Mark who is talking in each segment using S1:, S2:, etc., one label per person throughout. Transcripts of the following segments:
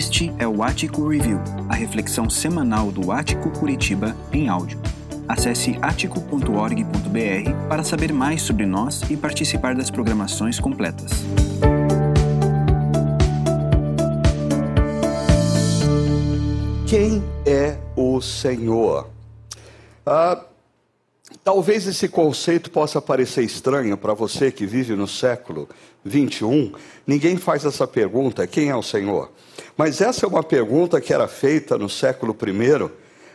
S1: Este é o Ático Review, a reflexão semanal do Ático Curitiba em áudio. Acesse atico.org.br para saber mais sobre nós e participar das programações completas.
S2: Quem é o Senhor? Ah, talvez esse conceito possa parecer estranho para você que vive no século 21. Ninguém faz essa pergunta: quem é o Senhor? Mas essa é uma pergunta que era feita no século I,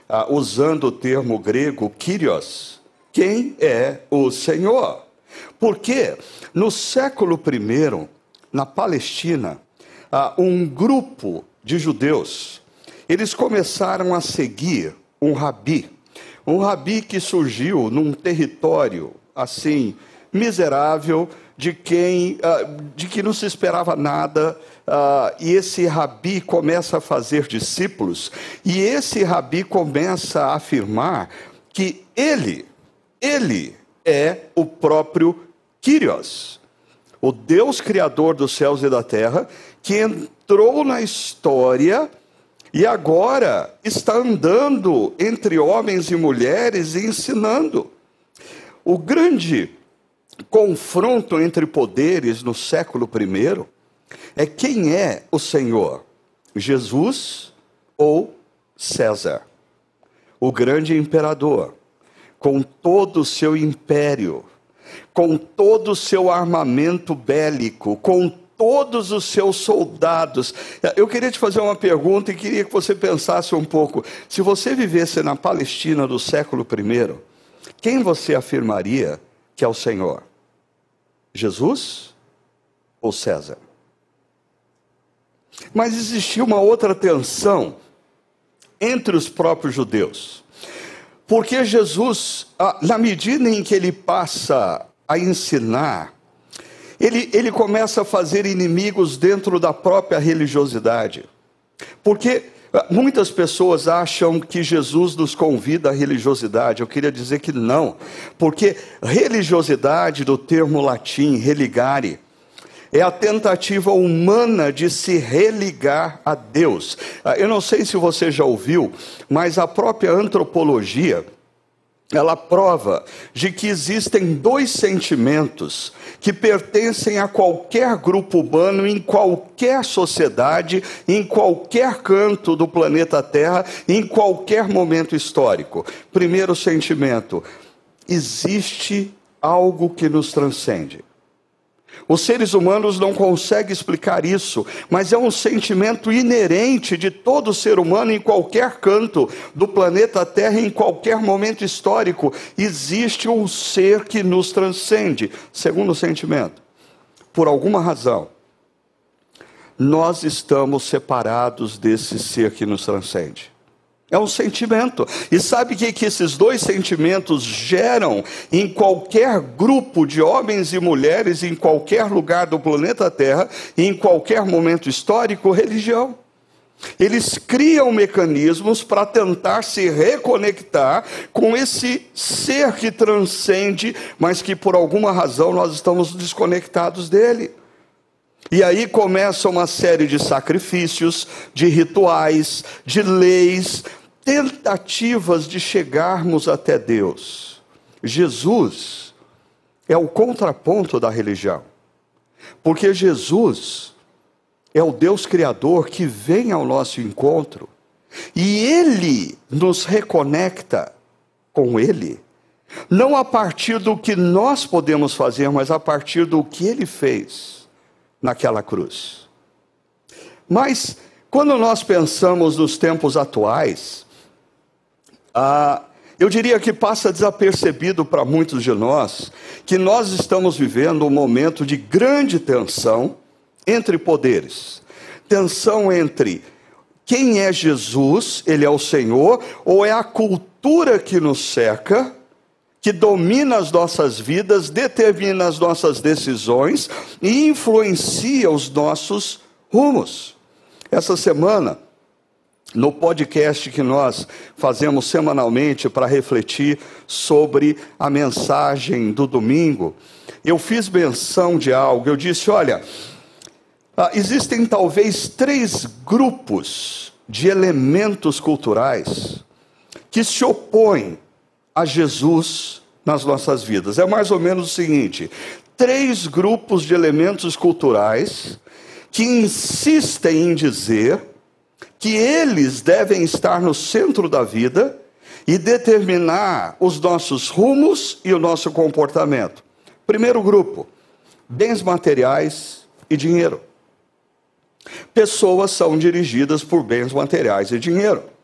S2: ah, usando o termo grego Kyrios. Quem é o Senhor? Porque no século I, na Palestina, ah, um grupo de judeus, eles começaram a seguir um rabi, um rabi que surgiu num território assim miserável, de quem ah, de que não se esperava nada, uh, e esse rabi começa a fazer discípulos, e esse rabi começa a afirmar que ele, ele é o próprio Kyrios, o Deus criador dos céus e da terra, que entrou na história e agora está andando entre homens e mulheres e ensinando. O grande confronto entre poderes no século I é quem é o Senhor, Jesus ou César, o grande imperador, com todo o seu império, com todo o seu armamento bélico, com todos os seus soldados. Eu queria te fazer uma pergunta e queria que você pensasse um pouco. Se você vivesse na Palestina do século I, quem você afirmaria que é o Senhor? Jesus ou César? Mas existia uma outra tensão entre os próprios judeus. Porque Jesus, ah, na medida em que ele passa a ensinar, ele, ele começa a fazer inimigos dentro da própria religiosidade. Porque ah, muitas pessoas acham que Jesus nos convida à religiosidade. Eu queria dizer que não. Porque religiosidade, do termo latim, religare, é a tentativa humana de se religar a Deus. Ah, eu não sei se você já ouviu, mas a própria antropologia ela prova de que existem dois sentimentos que pertencem a qualquer grupo humano, em qualquer sociedade, em qualquer canto do planeta Terra, em qualquer momento histórico. Primeiro sentimento: existe algo que nos transcende. Os seres humanos não conseguem explicar isso, mas é um sentimento inerente de todo ser humano em qualquer canto do planeta Terra, em qualquer momento histórico. Existe um ser que nos transcende. Segundo sentimento, por alguma razão, nós estamos separados desse ser que nos transcende. É um sentimento. E sabe o que, que esses dois sentimentos geram em qualquer grupo de homens e mulheres, em qualquer lugar do planeta Terra, em qualquer momento histórico? Religião. Eles criam mecanismos para tentar se reconectar com esse ser que transcende, mas que por alguma razão nós estamos desconectados dele. E aí começa uma série de sacrifícios, de rituais, de leis, tentativas de chegarmos até Deus. Jesus é o contraponto da religião. Porque Jesus é o Deus Criador que vem ao nosso encontro e Ele nos reconecta com Ele, não a partir do que nós podemos fazer, mas a partir do que Ele fez naquela cruz. Mas, quando nós pensamos nos tempos atuais, ah, eu diria que passa desapercebido para muitos de nós que nós estamos vivendo um momento de grande tensão entre poderes. Tensão entre quem é Jesus, ele é o Senhor, ou é a cultura que nos cerca, que domina as nossas vidas, determina as nossas decisões e influencia os nossos rumos. Essa semana, no podcast que nós fazemos semanalmente para refletir sobre a mensagem do domingo, eu fiz menção de algo. Eu disse: olha, Ah, existem talvez três grupos de elementos culturais que se opõem a Jesus nas nossas vidas. É mais ou menos o seguinte: três grupos de elementos culturais que insistem em dizer que eles devem estar no centro da vida e determinar os nossos rumos e o nosso comportamento. Primeiro grupo: bens materiais e dinheiro. Pessoas são dirigidas por bens materiais e dinheiro.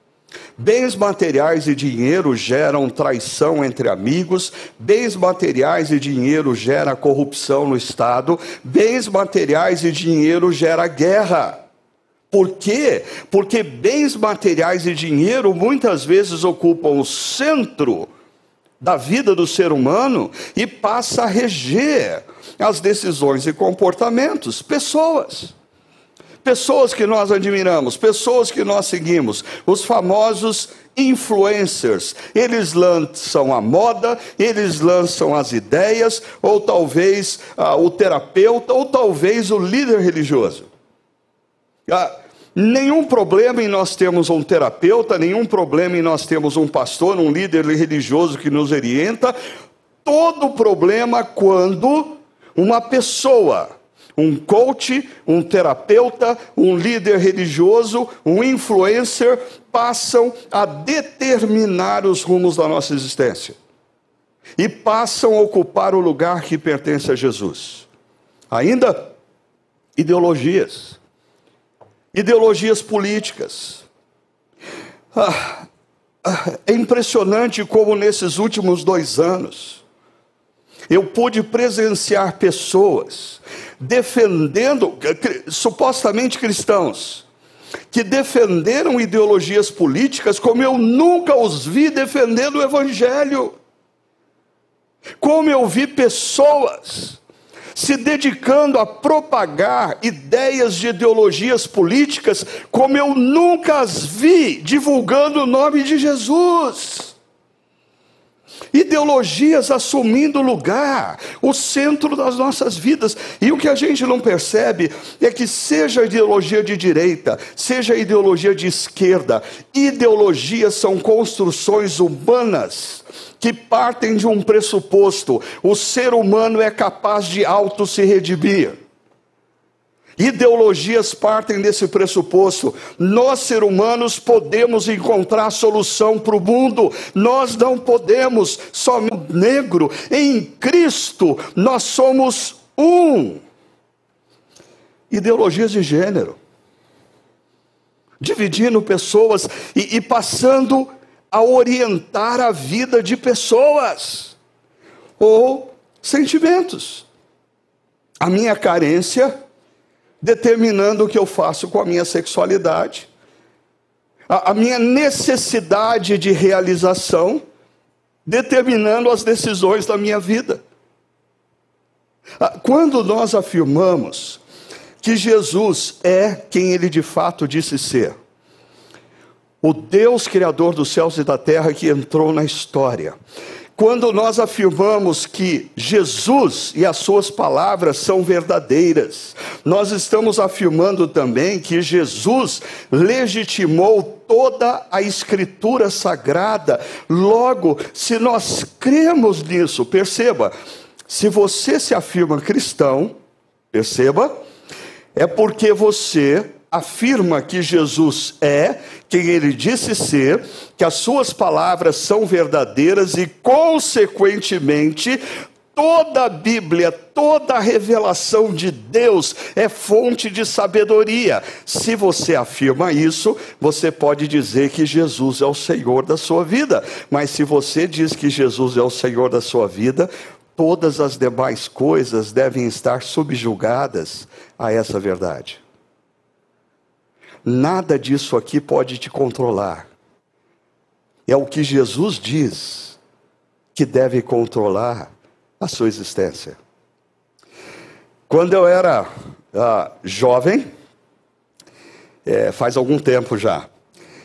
S2: Bens materiais e dinheiro geram traição entre amigos, bens materiais e dinheiro gera corrupção no Estado, bens materiais e dinheiro gera guerra. Por quê? Porque bens materiais e dinheiro muitas vezes ocupam o centro da vida do ser humano e passa a reger as decisões e comportamentos, pessoas. Pessoas que nós admiramos, pessoas que nós seguimos, os famosos influencers. Eles lançam a moda, eles lançam as ideias, ou talvez ah, o terapeuta, ou talvez o líder religioso. Ah, nenhum problema em nós termos um terapeuta, nenhum problema em nós termos um pastor, um líder religioso que nos orienta. Todo problema quando uma pessoa um coach, um terapeuta, um líder religioso, um influencer passam a determinar os rumos da nossa existência e passam a ocupar o lugar que pertence a Jesus. Ainda, ideologias, ideologias políticas. Ah, ah, é impressionante como nesses últimos dois anos eu pude presenciar pessoas defendendo, supostamente cristãos, que defenderam ideologias políticas como eu nunca os vi defendendo o Evangelho. Como eu vi pessoas se dedicando a propagar ideias de ideologias políticas como eu nunca as vi divulgando o nome de Jesus ideologias assumindo lugar, o centro das nossas vidas. E o que a gente não percebe é que, seja ideologia de direita, seja ideologia de esquerda, ideologias são construções humanas que partem de um pressuposto: o ser humano é capaz de auto se redimir. Ideologias partem desse pressuposto. Nós, seres humanos, podemos encontrar solução para o mundo. Nós não podemos somente negro. Em Cristo, nós somos um. Ideologias de gênero. Dividindo pessoas e, e passando a orientar a vida de pessoas. Ou sentimentos. A minha carência determinando o que eu faço com a minha sexualidade, a, a minha necessidade de realização, determinando as decisões da minha vida. Ah, quando nós afirmamos que Jesus é quem ele de fato disse ser, o Deus Criador dos céus e da terra que entrou na história, quando nós afirmamos que Jesus e as suas palavras são verdadeiras, nós estamos afirmando também que Jesus legitimou toda a Escritura sagrada. Logo, se nós cremos nisso, perceba, se você se afirma cristão, perceba, é porque você afirma que Jesus é quem ele disse ser, que as suas palavras são verdadeiras e, consequentemente, toda a Bíblia, toda a revelação de Deus é fonte de sabedoria. Se você afirma isso, você pode dizer que Jesus é o Senhor da sua vida. Mas se você diz que Jesus é o Senhor da sua vida, todas as demais coisas devem estar subjugadas a essa verdade. Nada disso aqui pode te controlar. É o que Jesus diz que deve controlar a sua existência. Quando eu era ah, jovem, é, faz algum tempo já,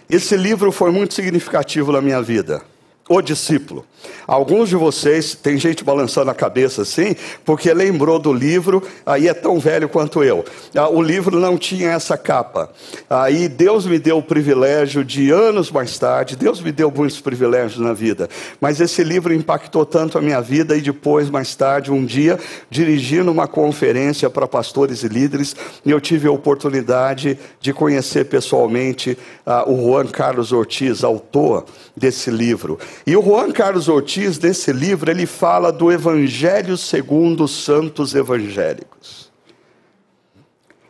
S2: esse livro foi muito significativo na minha vida. O discípulo. Alguns de vocês, tem gente balançando a cabeça assim, porque lembrou do livro, aí é tão velho quanto eu. Ah, o livro não tinha essa capa. Aí Deus me deu o privilégio de anos mais tarde, Deus me deu muitos privilégios na vida, mas esse livro impactou tanto a minha vida e depois, mais tarde, um dia, dirigindo uma conferência para pastores e líderes, eu tive a oportunidade de conhecer pessoalmente uh, o Juan Carlos Ortiz, autor desse livro. E o Juan Carlos Ortiz, nesse livro, ele fala do Evangelho segundo os santos evangélicos.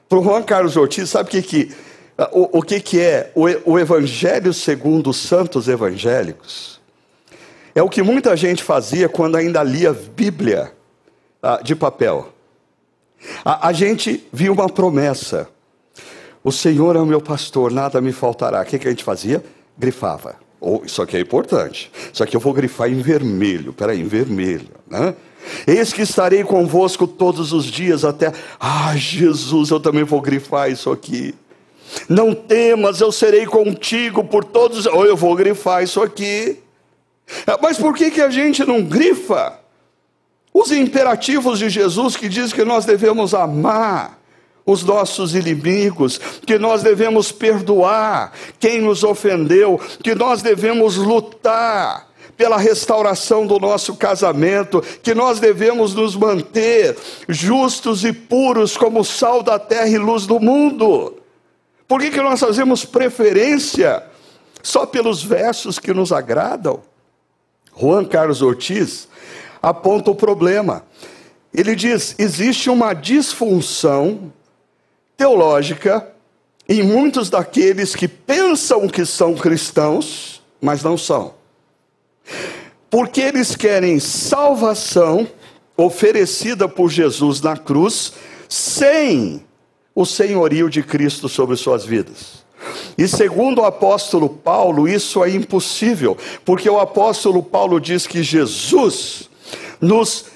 S2: Para o Juan Carlos Ortiz, sabe o que, que, o, o que, que é o, o Evangelho segundo os santos evangélicos? É o que muita gente fazia quando ainda lia Bíblia ah, de papel. A, a gente via uma promessa. O Senhor é o meu pastor, nada me faltará. O que, que a gente fazia? Grifava. Oh, isso aqui é importante. Isso aqui eu vou grifar em vermelho. Peraí, em vermelho. Né? Eis que estarei convosco todos os dias até. Ah, Jesus, eu também vou grifar isso aqui. Não temas, eu serei contigo por todos. Ou oh, eu vou grifar isso aqui. Ah, mas por que, que a gente não grifa? Os imperativos de Jesus que diz que nós devemos amar os nossos inimigos, que nós devemos perdoar quem nos ofendeu, que nós devemos lutar pela restauração do nosso casamento, que nós devemos nos manter justos e puros como sal da terra e luz do mundo. Por que, que nós fazemos preferência só pelos versos que nos agradam? Juan Carlos Ortiz aponta o problema. Ele diz: existe uma disfunção teológica em muitos daqueles que pensam que são cristãos, mas não são. Porque eles querem salvação oferecida por Jesus na cruz, sem o senhorio de Cristo sobre suas vidas. E segundo o apóstolo Paulo, isso é impossível, porque o apóstolo Paulo diz que Jesus nos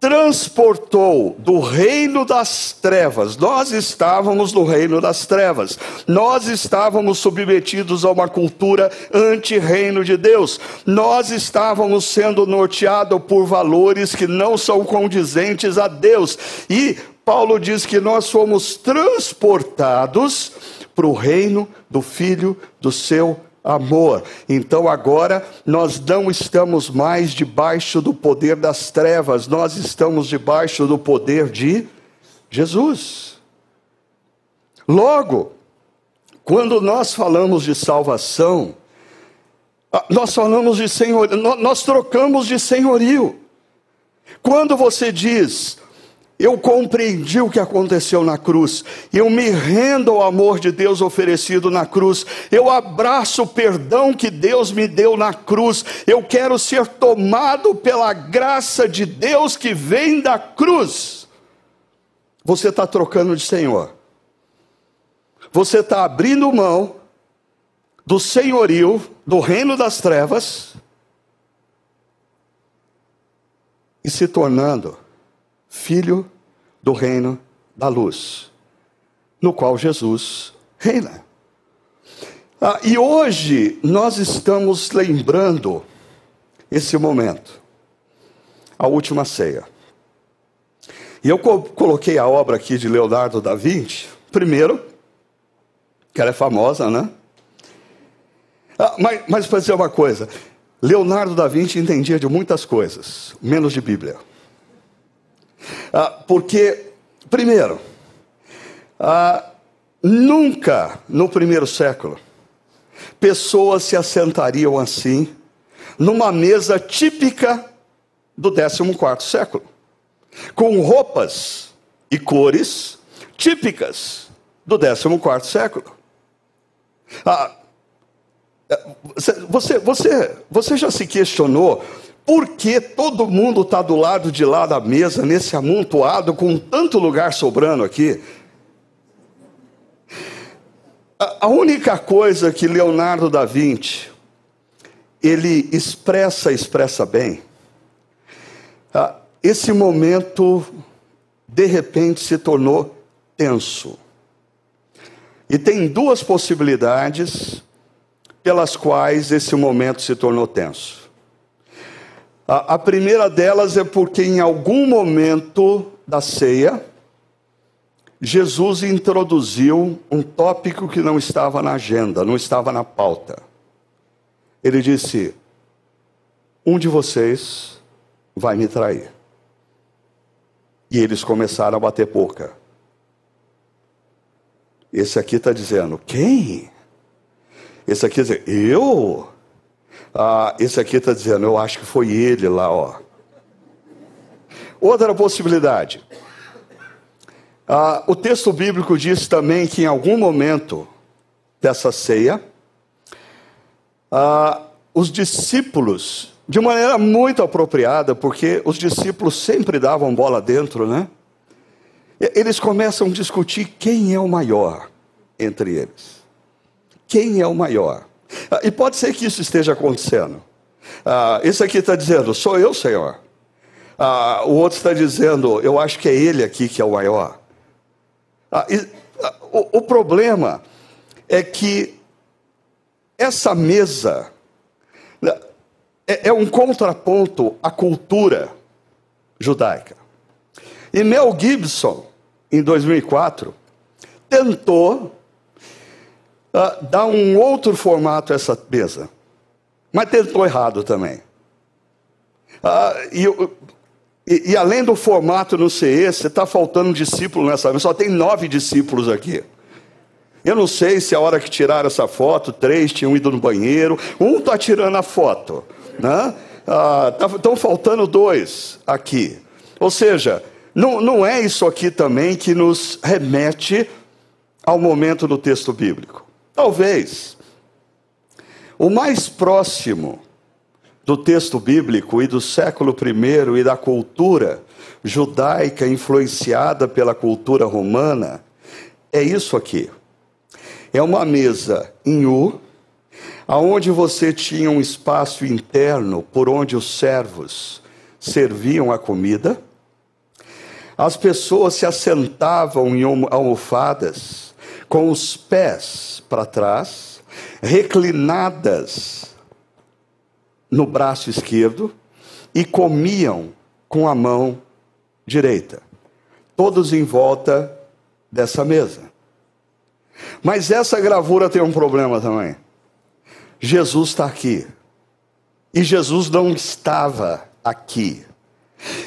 S2: transportou do reino das trevas. Nós estávamos no reino das trevas. Nós estávamos submetidos a uma cultura anti-reino de Deus. Nós estávamos sendo norteados por valores que não são condizentes a Deus. E Paulo diz que nós fomos transportados para o reino do filho do seu amor. Então agora nós não estamos mais debaixo do poder das trevas, nós estamos debaixo do poder de Jesus. Logo, quando nós falamos de salvação, ah, nós falamos de senhorio, nós trocamos de senhorio. Quando você diz, eu compreendi o que aconteceu na cruz. Eu me rendo ao amor de Deus oferecido na cruz. Eu abraço o perdão que Deus me deu na cruz. Eu quero ser tomado pela graça de Deus que vem da cruz. Você está trocando de Senhor. Você está abrindo mão do senhorio, do reino das trevas, e se tornando filho do reino da luz, no qual Jesus reina. Ah, e hoje nós estamos lembrando esse momento, a última ceia. E eu co coloquei a obra aqui de Leonardo da Vinci, primeiro, que ela é famosa, né? Ah, mas mas para dizer uma coisa, Leonardo da Vinci entendia de muitas coisas, menos de Bíblia. Ah, porque, primeiro, ah, nunca no primeiro século pessoas se assentariam assim numa mesa típica do 14 século, com roupas e cores típicas do 14 século. Ah, você, você, você já se questionou por que todo mundo está do lado de lá da mesa, nesse amontoado, com tanto lugar sobrando aqui? A única coisa que Leonardo da Vinci ele expressa, expressa bem, esse momento de repente se tornou tenso. E tem duas possibilidades pelas quais esse momento se tornou tenso. A, primeira delas é porque em algum momento da ceia, Jesus introduziu um tópico que não estava na agenda, não estava na pauta. Ele disse: Um de vocês vai me trair. E eles começaram a bater boca. Esse aqui está dizendo: Quem? Esse aqui está dizendo: Eu? Ah, esse aqui está dizendo: Eu acho que foi ele lá, ó. Outra possibilidade. Ah, o texto bíblico diz também que em algum momento dessa ceia, ah, os discípulos, de maneira muito apropriada, porque os discípulos sempre davam bola dentro, né? Eles começam a discutir quem é o maior entre eles. Quem é o maior? Ah, e pode ser que isso esteja acontecendo. Ah, esse aqui está dizendo, sou eu, Senhor. Ah, o outro está dizendo, eu acho que é ele aqui que é o maior. Ah, e, ah, o, o problema é que essa mesa né, é, é um contraponto à cultura judaica. E Mel Gibson, em 2004, tentou uh, dar um outro formato a essa mesa, mas tentou errado também. Uh, e e, e, além do formato não ser esse, está faltando um discípulo nessa mesa. Só tem nove discípulos aqui. Eu não sei se a hora que tiraram essa foto, três tinham ido no banheiro, um está tirando a foto. Né? Estão ah, faltando dois aqui. Ou seja, não, não é isso aqui também que nos remete ao momento do texto bíblico. Talvez. O mais próximo do texto bíblico e do século I e da cultura judaica influenciada pela cultura romana é isso aqui. É uma mesa em U, aonde você tinha um espaço interno por onde os servos serviam a comida. As pessoas se assentavam em almofadas com os pés para trás, reclinadas no braço esquerdo e comiam com a mão direita. Todos em volta dessa mesa. Mas essa gravura tem um problema também. Jesus está aqui. E Jesus não estava aqui.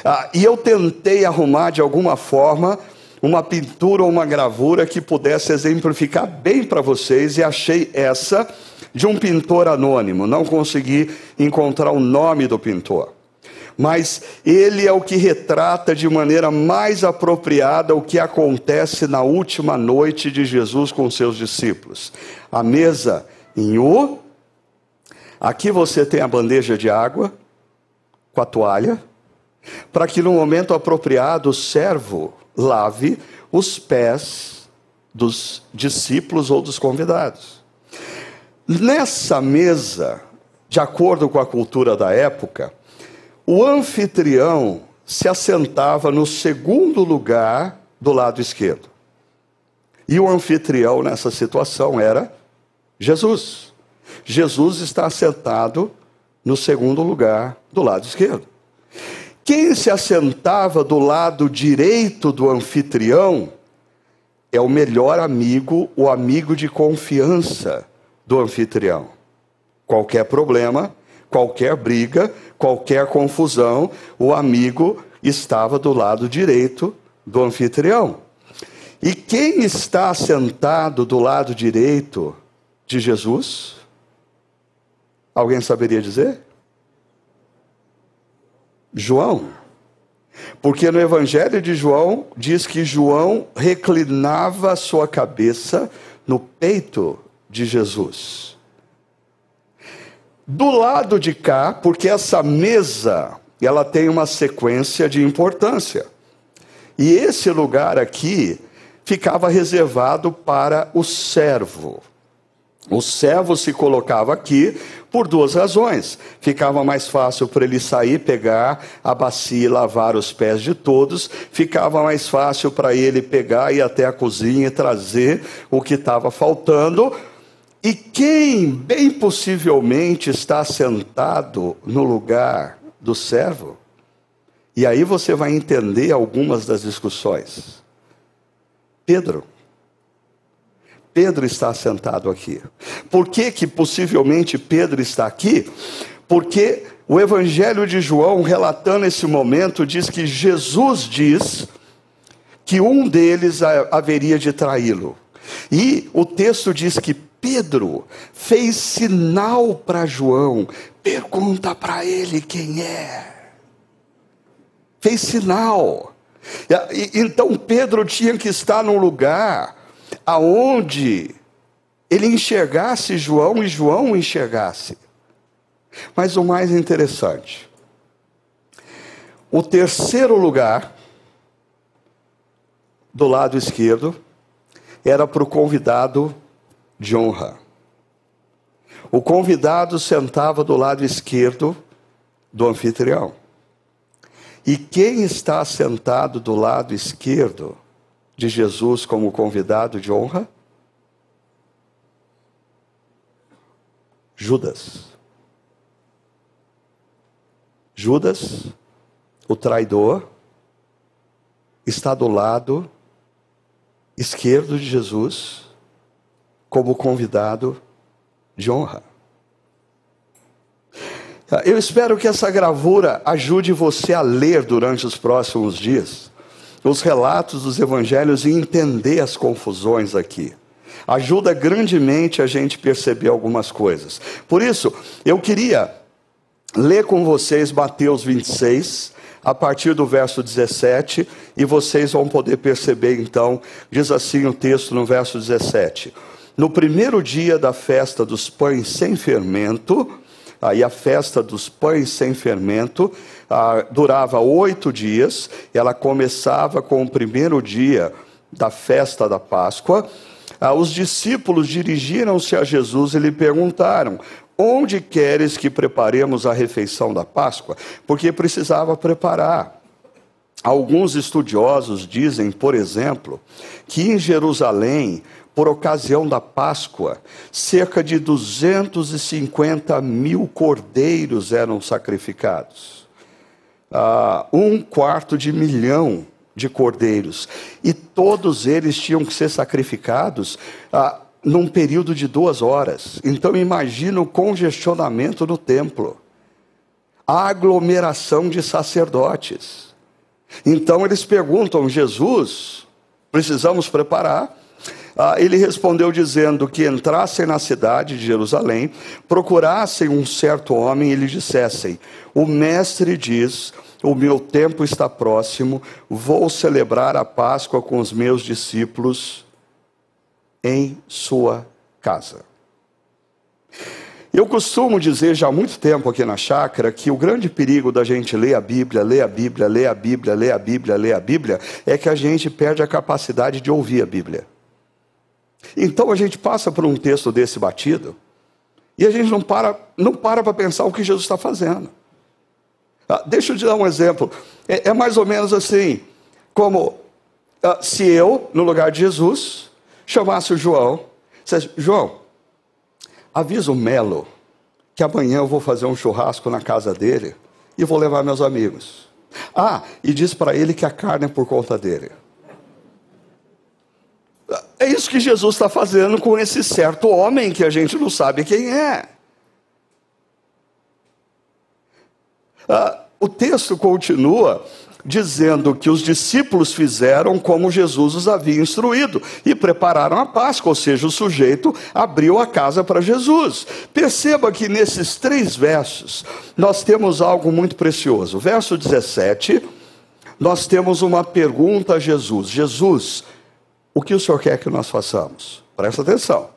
S2: Ah, e eu tentei arrumar de alguma forma uma pintura ou uma gravura que pudesse exemplificar bem para vocês, e achei essa de um pintor anônimo, não consegui encontrar o nome do pintor. Mas ele é o que retrata de maneira mais apropriada o que acontece na última noite de Jesus com seus discípulos. A mesa em U, aqui você tem a bandeja de água com a toalha, para que no momento apropriado o servo lave os pés dos discípulos ou dos convidados. Nessa mesa, de acordo com a cultura da época, o anfitrião se assentava no segundo lugar do lado esquerdo. E o anfitrião nessa situação era Jesus. Jesus está assentado no segundo lugar do lado esquerdo. Quem se assentava do lado direito do anfitrião é o melhor amigo, o amigo de confiança do anfitrião. Qualquer problema, qualquer briga, qualquer confusão, o amigo estava do lado direito do anfitrião. E quem está sentado do lado direito de Jesus? Alguém saberia dizer? João. Porque no Evangelho de João diz que João reclinava sua cabeça no peito de Jesus. Do lado de cá, porque essa mesa, ela tem uma sequência de importância. E esse lugar aqui ficava reservado para o servo. O servo se colocava aqui por duas razões. Ficava mais fácil para ele sair, pegar a bacia e lavar os pés de todos. Ficava mais fácil para ele pegar e ir até a cozinha e trazer o que estava faltando E quem, bem possivelmente, está sentado no lugar do servo? E aí você vai entender algumas das discussões. Pedro. Pedro está sentado aqui. Por que, que possivelmente Pedro está aqui? Porque o Evangelho de João, relatando esse momento, diz que Jesus diz que um deles haveria de traí-lo. E o texto diz que Pedro fez sinal para João, pergunta para ele quem é. Fez sinal. Então Pedro tinha que estar num lugar aonde ele enxergasse João e João enxergasse. Mas o mais interessante, o terceiro lugar, do lado esquerdo, era para o convidado de honra. O convidado sentava do lado esquerdo do anfitrião. E quem está sentado do lado esquerdo de Jesus como convidado de honra? Judas. Judas, o traidor, está do lado esquerdo de Jesus como convidado de honra. Eu espero que essa gravura ajude você a ler durante os próximos dias os relatos dos evangelhos e entender as confusões aqui. Ajuda grandemente a gente perceber algumas coisas. Por isso, eu queria ler com vocês Mateus 26, a partir do verso 17, e vocês vão poder perceber então, diz assim o texto no verso 17: no primeiro dia da festa dos pães sem fermento, aí a festa dos pães sem fermento ah, durava oito dias, ela começava com o primeiro dia da festa da Páscoa. Ah, os discípulos dirigiram-se a Jesus e lhe perguntaram: Onde queres que preparemos a refeição da Páscoa? Porque precisava preparar. Alguns estudiosos dizem, por exemplo, que em Jerusalém por ocasião da Páscoa, cerca de 250 mil cordeiros eram sacrificados. Uh, um quarto de milhão de cordeiros. E todos eles tinham que ser sacrificados uh, num período de duas horas. Então imagina o congestionamento no templo. A aglomeração de sacerdotes. Então eles perguntam, Jesus, precisamos preparar ah, ele respondeu dizendo que entrassem na cidade de Jerusalém, procurassem um certo homem e lhe dissessem: O mestre diz. O meu tempo está próximo, vou celebrar a Páscoa com os meus discípulos em sua casa. Eu costumo dizer já há muito tempo aqui na chácara que o grande perigo da gente ler a Bíblia, ler a Bíblia, ler a Bíblia, ler a Bíblia, ler a Bíblia, é que a gente perde a capacidade de ouvir a Bíblia. Então a gente passa por um texto desse batido e a gente não para não para para pensar o que Jesus está fazendo. Ah, deixa eu te dar um exemplo. É, é mais ou menos assim, como ah, se eu, no lugar de Jesus, chamasse o João, dissesse, João, avisa o Melo que amanhã eu vou fazer um churrasco na casa dele e vou levar meus amigos. Ah, e diz para ele que a carne é por conta dele. É isso que Jesus está fazendo com esse certo homem que a gente não sabe quem é. Ah, o texto continua dizendo que os discípulos fizeram como Jesus os havia instruído e prepararam a Páscoa, ou seja, o sujeito abriu a casa para Jesus. Perceba que nesses três versos nós temos algo muito precioso. Verso 17, nós temos uma pergunta a Jesus: Jesus, o que o Senhor quer que nós façamos? Presta atenção.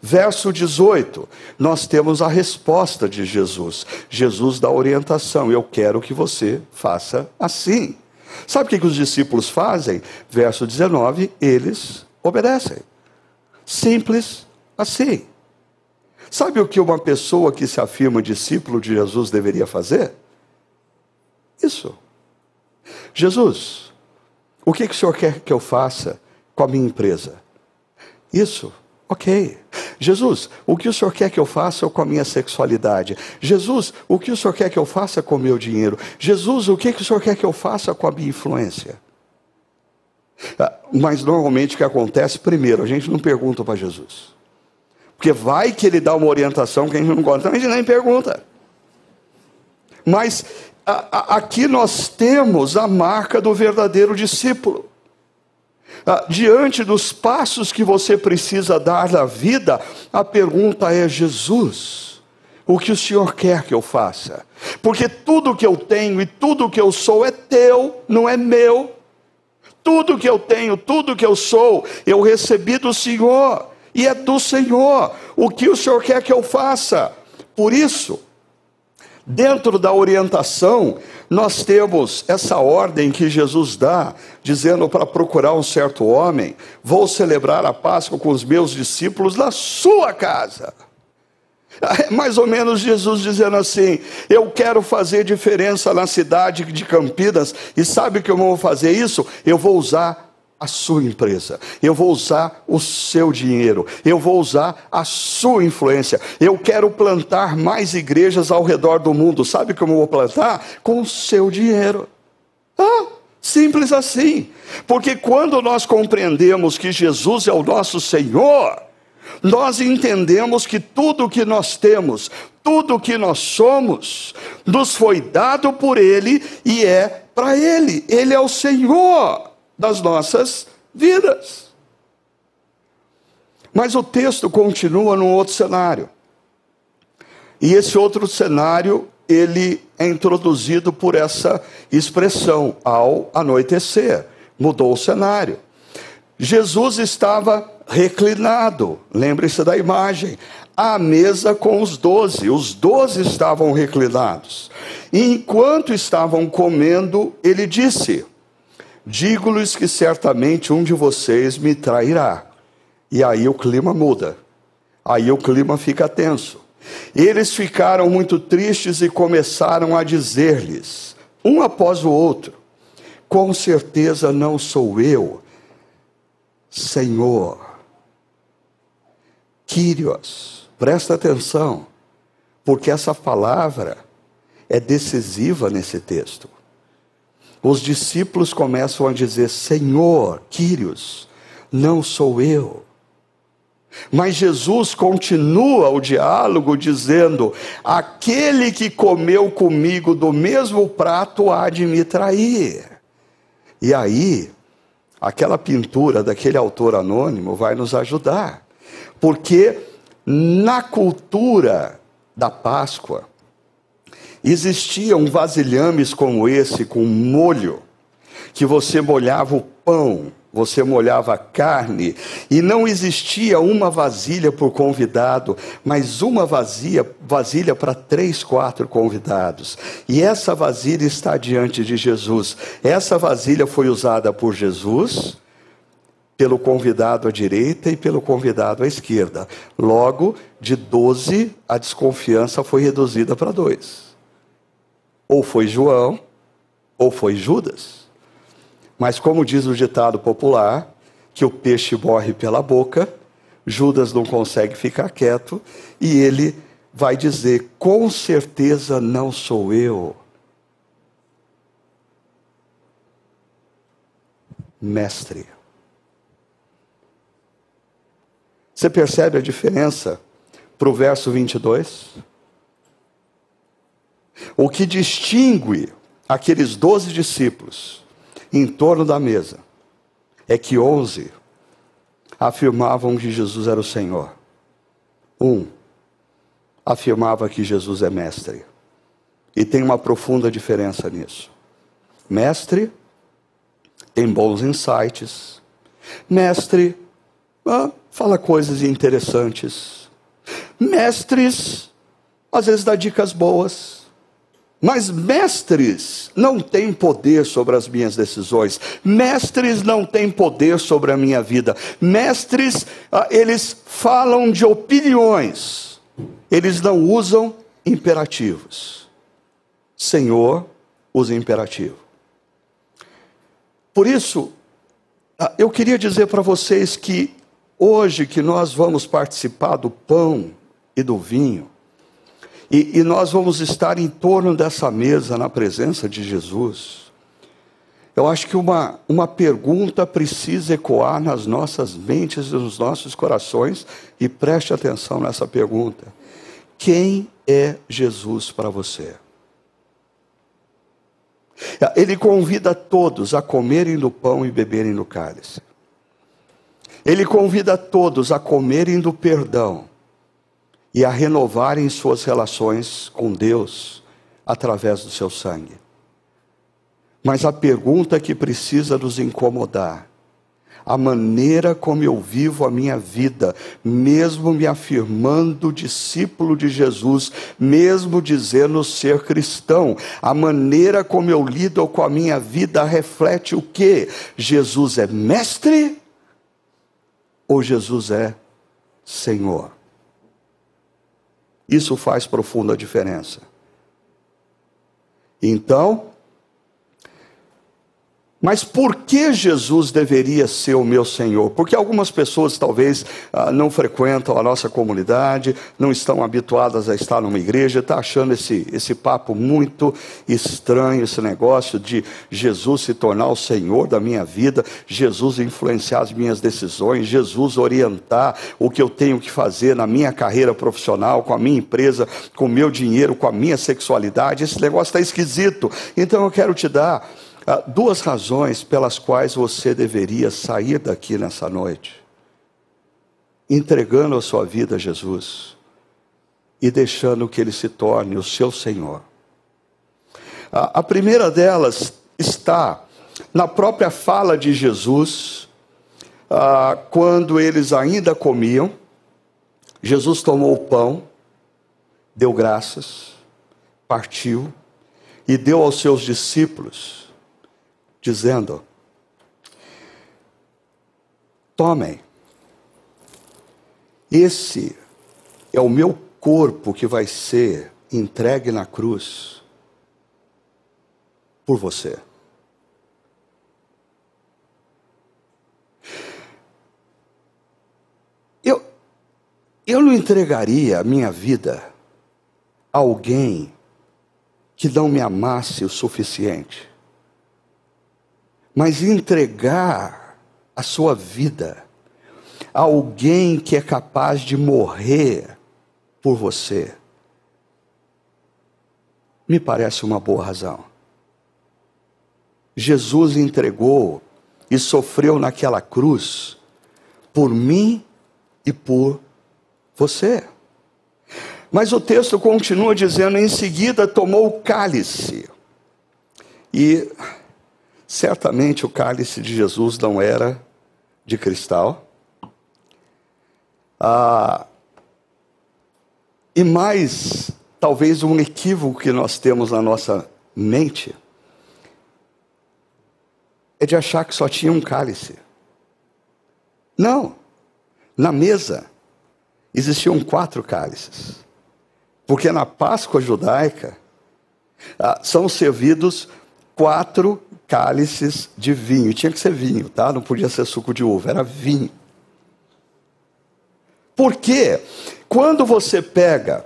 S2: Verso 18, nós temos a resposta de Jesus. Jesus dá orientação: eu quero que você faça assim. Sabe o que, os discípulos fazem? Verso 19, eles obedecem. Simples assim. Sabe o que uma pessoa que se afirma discípulo de Jesus deveria fazer? Isso. Jesus, o que, que o Senhor quer que eu faça? Com a minha empresa. Isso, ok. Jesus, o que o senhor quer que eu faça com a minha sexualidade? Jesus, o que o senhor quer que eu faça com o meu dinheiro? Jesus, o que, que o senhor quer que eu faça com a minha influência? Ah, mas normalmente o que acontece, primeiro, a gente não pergunta para Jesus. Porque vai que ele dá uma orientação que a gente não gosta, então a gente nem pergunta. Mas a, a, aqui nós temos a marca do verdadeiro discípulo. Ah, diante dos passos que você precisa dar na vida, a pergunta é: Jesus, o que o Senhor quer que eu faça? Porque tudo que eu tenho e tudo que eu sou é teu, não é meu. Tudo que eu tenho, tudo que eu sou, eu recebi do Senhor e é do Senhor. O que o Senhor quer que eu faça? Por isso, dentro da orientação, nós temos essa ordem que Jesus dá, dizendo para procurar um certo homem: vou celebrar a Páscoa com os meus discípulos na sua casa. É mais ou menos Jesus dizendo assim: Eu quero fazer diferença na cidade de Campinas, e sabe que eu vou fazer isso? Eu vou usar a sua empresa, eu vou usar o seu dinheiro, eu vou usar a sua influência. Eu quero plantar mais igrejas ao redor do mundo. Sabe como eu vou plantar? Com o seu dinheiro. Ah, simples assim. Porque quando nós compreendemos que Jesus é o nosso Senhor, nós entendemos que tudo o que nós temos, tudo o que nós somos, nos foi dado por Ele e é para Ele. Ele é o Senhor das nossas vidas. Mas o texto continua num outro cenário. E esse outro cenário, ele é introduzido por essa expressão, ao anoitecer. Mudou o cenário. Jesus estava reclinado, lembre-se da imagem, à mesa com os doze. Os doze estavam reclinados. E enquanto estavam comendo, ele disse: Digo-lhes que certamente um de vocês me trairá. E aí o clima muda. Aí o clima fica tenso. Eles ficaram muito tristes e começaram a dizer-lhes, um após o outro: Com certeza não sou eu, Senhor. Quírios, presta atenção, porque essa palavra é decisiva nesse texto os discípulos começam a dizer: Senhor, Quírios, não sou eu. Mas Jesus continua o diálogo dizendo: Aquele que comeu comigo do mesmo prato há de me trair. E aí, aquela pintura daquele autor anônimo vai nos ajudar, porque na cultura da Páscoa, Existiam vasilhames como esse, com molho, que você molhava o pão, você molhava a carne, e não existia uma vasilha por convidado, mas uma vazia, vasilha para três, quatro convidados. E essa vasilha está diante de Jesus. Essa vasilha foi usada por Jesus, pelo convidado à direita e pelo convidado à esquerda. Logo, de doze, a desconfiança foi reduzida para dois. Ou foi João, ou foi Judas. Mas, como diz o ditado popular, que o peixe morre pela boca, Judas não consegue ficar quieto e ele vai dizer: com certeza não sou eu. Mestre. Você percebe a diferença para o verso 22? O que distingue aqueles doze discípulos em torno da mesa é que onze afirmavam que Jesus era o Senhor. Um afirmava que Jesus é mestre. E tem uma profunda diferença nisso. Mestre tem bons insights. Mestre ah, fala coisas interessantes. Mestres às vezes dá dicas boas. Mas mestres não têm poder sobre as minhas decisões, mestres não têm poder sobre a minha vida, mestres, ah, eles falam de opiniões, eles não usam imperativos. Senhor usa imperativo. Por isso, ah, eu queria dizer para vocês que hoje que nós vamos participar do pão e do vinho, e, e nós vamos estar em torno dessa mesa na presença de Jesus. Eu acho que uma, uma pergunta precisa ecoar nas nossas mentes e nos nossos corações, e preste atenção nessa pergunta: Quem é Jesus para você? Ele convida todos a comerem do pão e beberem do cálice. Ele convida todos a comerem do perdão e a renovarem suas relações com Deus através do seu sangue. Mas a pergunta que precisa nos incomodar a maneira como eu vivo a minha vida, mesmo me afirmando discípulo de Jesus, mesmo dizendo ser cristão, a maneira como eu lido com a minha vida reflete o que? Jesus é mestre ou Jesus é Senhor? Isso faz profunda diferença. Então, mas por que Jesus deveria ser o meu Senhor? Porque algumas pessoas talvez ah, não frequentam a nossa comunidade, não estão habituadas a estar numa igreja, está achando esse, esse papo muito estranho, esse negócio de Jesus se tornar o Senhor da minha vida, Jesus influenciar as minhas decisões, Jesus orientar o que eu tenho que fazer na minha carreira profissional, com a minha empresa, com o meu dinheiro, com a minha sexualidade. Esse negócio está esquisito. Então eu quero te dar ah, duas razões pelas quais você deveria sair daqui nessa noite, entregando a sua vida a Jesus e deixando que Ele se torne o seu Senhor. A primeira delas está na própria fala de Jesus, ah, quando eles ainda comiam, Jesus tomou o pão, deu graças, partiu e deu aos seus discípulos dizendo: Tomem, esse é o meu corpo que vai ser entregue na cruz por você. Eu, eu não entregaria a minha vida a alguém que não me amasse o suficiente mas entregar a sua vida a alguém que é capaz de morrer por você, me parece uma boa razão. Jesus entregou e sofreu naquela cruz por mim e por você. Mas o texto continua dizendo: em seguida tomou o cálice. E Certamente o cálice de Jesus não era de cristal. Ah, e mais, talvez um equívoco que nós temos na nossa mente é de achar que só tinha um cálice. Não. Na mesa existiam quatro cálices. Porque na Páscoa judaica ah, são servidos quatro cálices de vinho. tinha que ser vinho, tá? Não podia ser suco de uva, era vinho. Porque quando você pega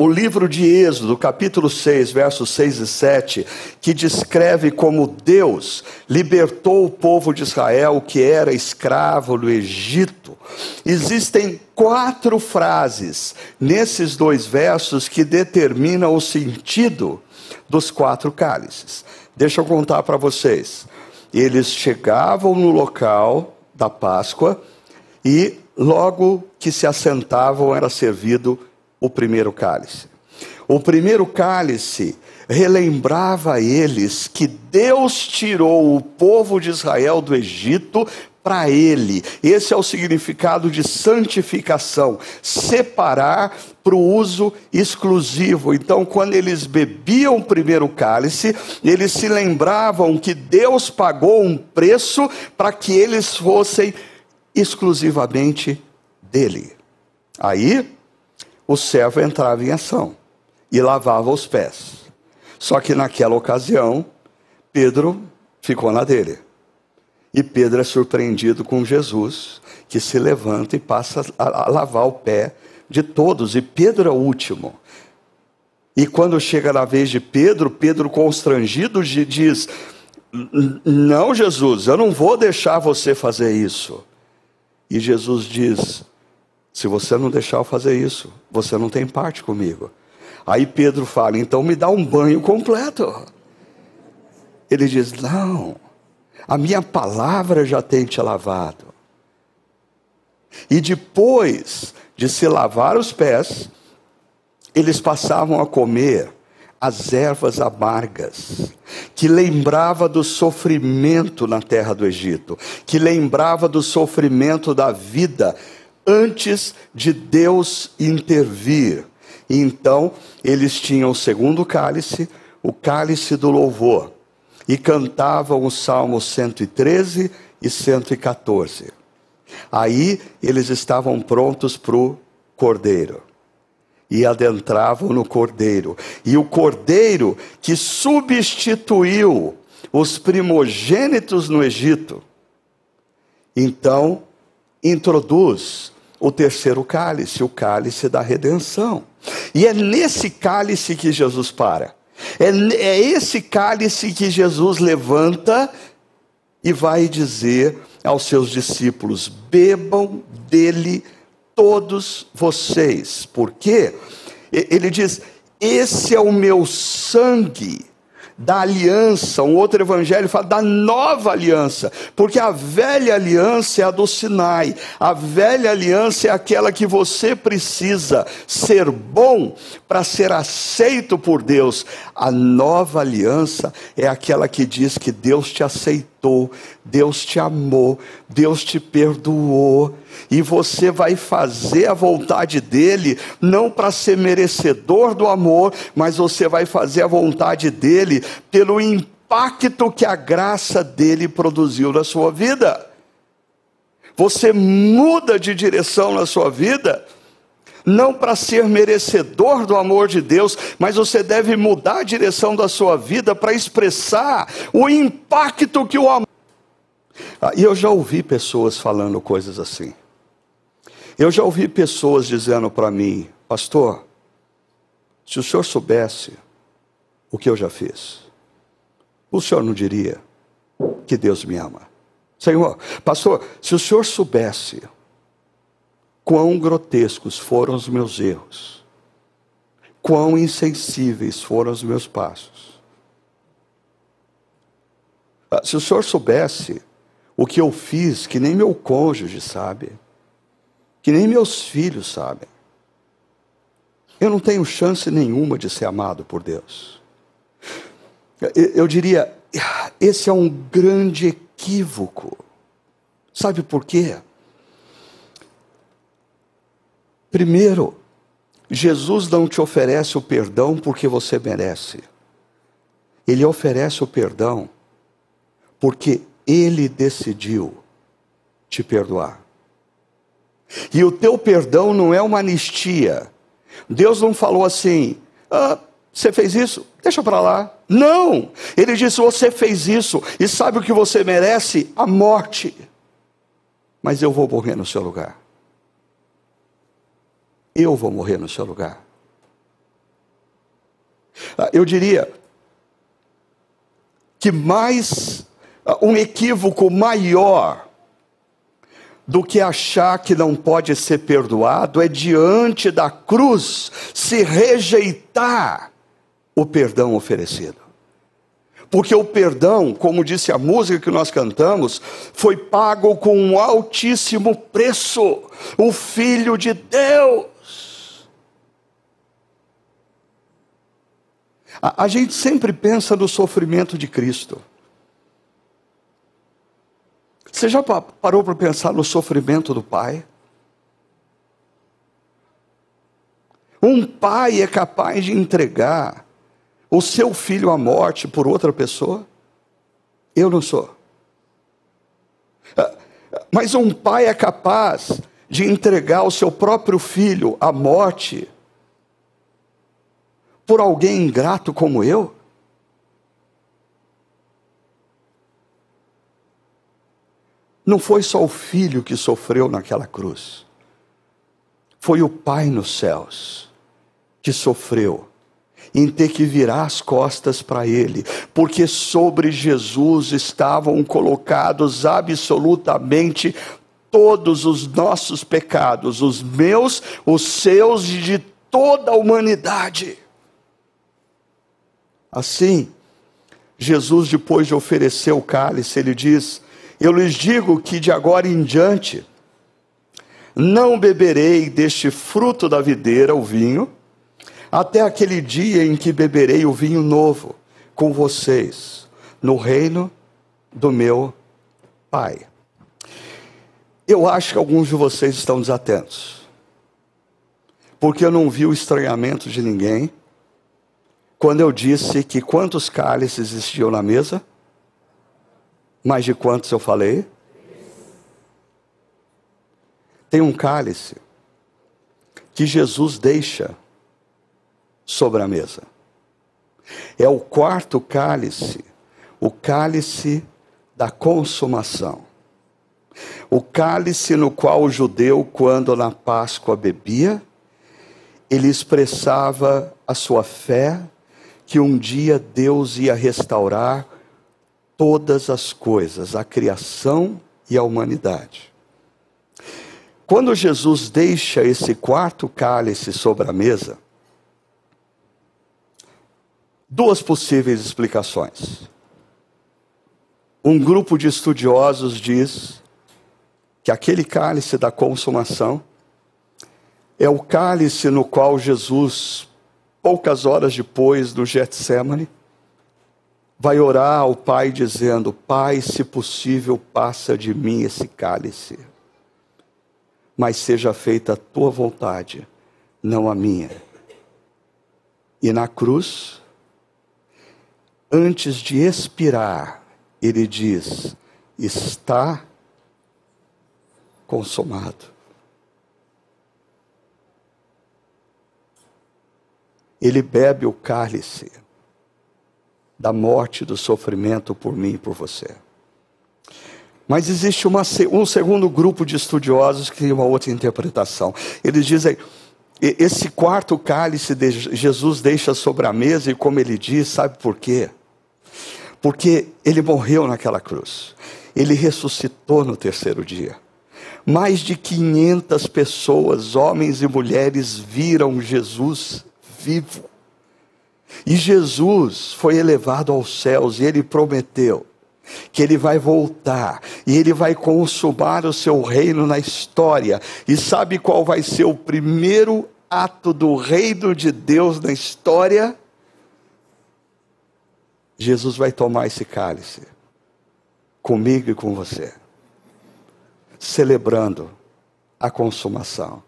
S2: o livro de Êxodo, capítulo 6, versos 6 e 7, que descreve como Deus libertou o povo de Israel que era escravo no Egito, existem quatro frases nesses dois versos que determinam o sentido dos quatro cálices. Deixa eu contar para vocês. Eles chegavam no local da Páscoa e logo que se assentavam era servido o primeiro cálice. O primeiro cálice relembrava a eles que Deus tirou o povo de Israel do Egito para Ele. Esse é o significado de santificação separar para o uso exclusivo. Então, quando eles bebiam o primeiro cálice, eles se lembravam que Deus pagou um preço para que eles fossem exclusivamente dele. Aí, o servo entrava em ação e lavava os pés. Só que naquela ocasião, Pedro ficou na dele. E Pedro é surpreendido com Jesus, que se levanta e passa a, lavar o pé de todos. E Pedro é o último. E quando chega na vez de Pedro, Pedro constrangido diz: Não, Jesus, eu não vou deixar você fazer isso. E Jesus diz: Se você não deixar eu fazer isso, você não tem parte comigo. Aí Pedro fala: Então me dá um banho completo. Ele diz: Não a minha palavra já tem te lavado. E depois de se lavar os pés, eles passavam a comer as ervas amargas, que lembrava do sofrimento na terra do Egito, que lembrava do sofrimento da vida antes de Deus intervir. Então eles tinham o segundo cálice, o cálice do louvor e cantavam os salmos 113 e 114. Aí eles estavam prontos para o cordeiro e adentravam no cordeiro. E o cordeiro que substituiu os primogênitos no Egito, então introduz o terceiro cálice, o cálice da redenção. E é nesse cálice que Jesus para. É, é esse cálice que Jesus levanta e vai dizer aos seus discípulos: bebam dele todos vocês. Por quê? Ele diz: esse é o meu sangue da aliança, um outro evangelho fala da nova aliança, porque a velha aliança é a do Sinai, a velha aliança é aquela que você precisa ser bom para ser aceito por Deus, a nova aliança é aquela que diz que Deus te aceitou, Deus te amou, Deus te perdoou, e você vai fazer a vontade dele, não para ser merecedor do amor, mas você vai fazer a vontade dele pelo impacto que a graça dele produziu na sua vida. Você muda de direção na sua vida, não para ser merecedor do amor de Deus, mas você deve mudar a direção da sua vida para expressar o impacto que o amor. Ah, e eu já ouvi pessoas falando coisas assim. Eu já ouvi pessoas dizendo para mim, pastor, se o senhor soubesse o que eu já fiz, o senhor não diria que Deus me ama. Senhor, pastor, se o senhor soubesse quão grotescos foram os meus erros, quão insensíveis foram os meus passos. Ah, se o senhor soubesse o que eu fiz, que nem meu cônjuge sabe, que nem meus filhos sabem. Eu não tenho chance nenhuma de ser amado por Deus. Eu diria, esse é um grande equívoco. Sabe por quê? Primeiro, Jesus não te oferece o perdão porque você merece. Ele oferece o perdão porque ele decidiu te perdoar. E o teu perdão não é uma anistia. Deus não falou assim: ah, você fez isso? Deixa para lá. Não! Ele disse: você fez isso e sabe o que você merece? A morte. Mas eu vou morrer no seu lugar. Eu vou morrer no seu lugar. Ah, eu diria que mais um equívoco maior do que achar que não pode ser perdoado é diante da cruz se rejeitar o perdão oferecido. Porque o perdão, como disse a música que nós cantamos, foi pago com um altíssimo preço o Filho de Deus. A, a gente sempre pensa no sofrimento de Cristo. Você já parou para pensar no sofrimento do pai? Um pai é capaz de entregar o seu filho à morte por outra pessoa? Eu não sou. Mas um pai é capaz de entregar o seu próprio filho à morte por alguém ingrato como eu? Não foi só o filho que sofreu naquela cruz, foi o Pai nos céus que sofreu em ter que virar as costas para ele, porque sobre Jesus estavam colocados absolutamente todos os nossos pecados, os meus, os seus e de toda a humanidade. Assim, Jesus, depois de oferecer o cálice, ele diz: Eu lhes digo que de agora em diante não beberei deste fruto da videira, o vinho, até aquele dia em que beberei o vinho novo com vocês, no reino do meu Pai. Eu acho que alguns de vocês estão desatentos, porque eu não vi o estranhamento de ninguém quando eu disse que quantos cálices existiam na mesa? Mais de quantos eu falei? Tem um cálice que Jesus deixa sobre a mesa. É o quarto cálice, o cálice da consumação. O cálice no qual o judeu, quando na Páscoa bebia, ele expressava a sua fé que um dia Deus ia restaurar todas as coisas, a criação e a humanidade. Quando Jesus deixa esse quarto cálice sobre a mesa, duas possíveis explicações. Um grupo de estudiosos diz que aquele cálice da consumação é o cálice no qual Jesus, poucas horas depois do Getsemane, vai orar ao Pai dizendo: Pai, se possível, passa de mim esse cálice, mas seja feita a tua vontade, não a minha. E na cruz, antes de expirar, ele diz: está consumado. Ele bebe o cálice da morte, do sofrimento por mim e por você. Mas existe uma, um segundo grupo de estudiosos que tem uma outra interpretação. Eles dizem: esse quarto cálice de Jesus deixa sobre a mesa, e como ele diz, sabe por quê? Porque ele morreu naquela cruz. Ele ressuscitou no terceiro dia. Mais de 500 pessoas, homens e mulheres, viram Jesus vivo. E Jesus foi elevado aos céus e ele prometeu que ele vai voltar e ele vai consumar o seu reino na história. E sabe qual vai ser o primeiro ato do reino de Deus na história? Jesus vai tomar esse cálice comigo e com você, celebrando a consumação.